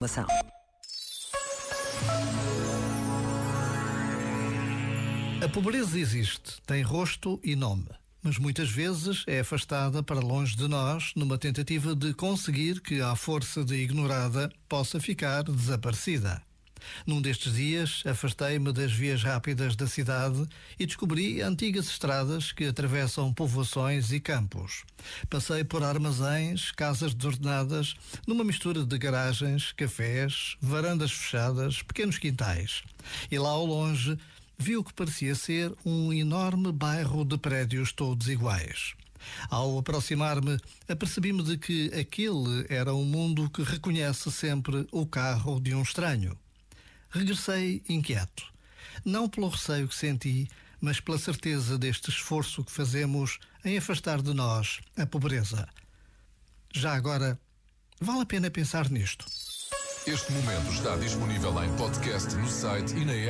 Informação. A pobreza existe, tem rosto e nome, mas muitas vezes é afastada para longe de nós numa tentativa de conseguir que, à força de ignorada, possa ficar desaparecida. Num destes dias, afastei-me das vias rápidas da cidade e descobri antigas estradas que atravessam povoações e campos. Passei por armazéns, casas desordenadas, numa mistura de garagens, cafés, varandas fechadas, pequenos quintais. E lá ao longe, vi o que parecia ser um enorme bairro de prédios todos iguais. Ao aproximar-me, apercebi-me de que aquele era um mundo que reconhece sempre o carro de um estranho. Regressei inquieto. Não pelo receio que senti, mas pela certeza deste esforço que fazemos em afastar de nós a pobreza. Já agora, vale a pena pensar nisto. Este momento está disponível em podcast no site e na app.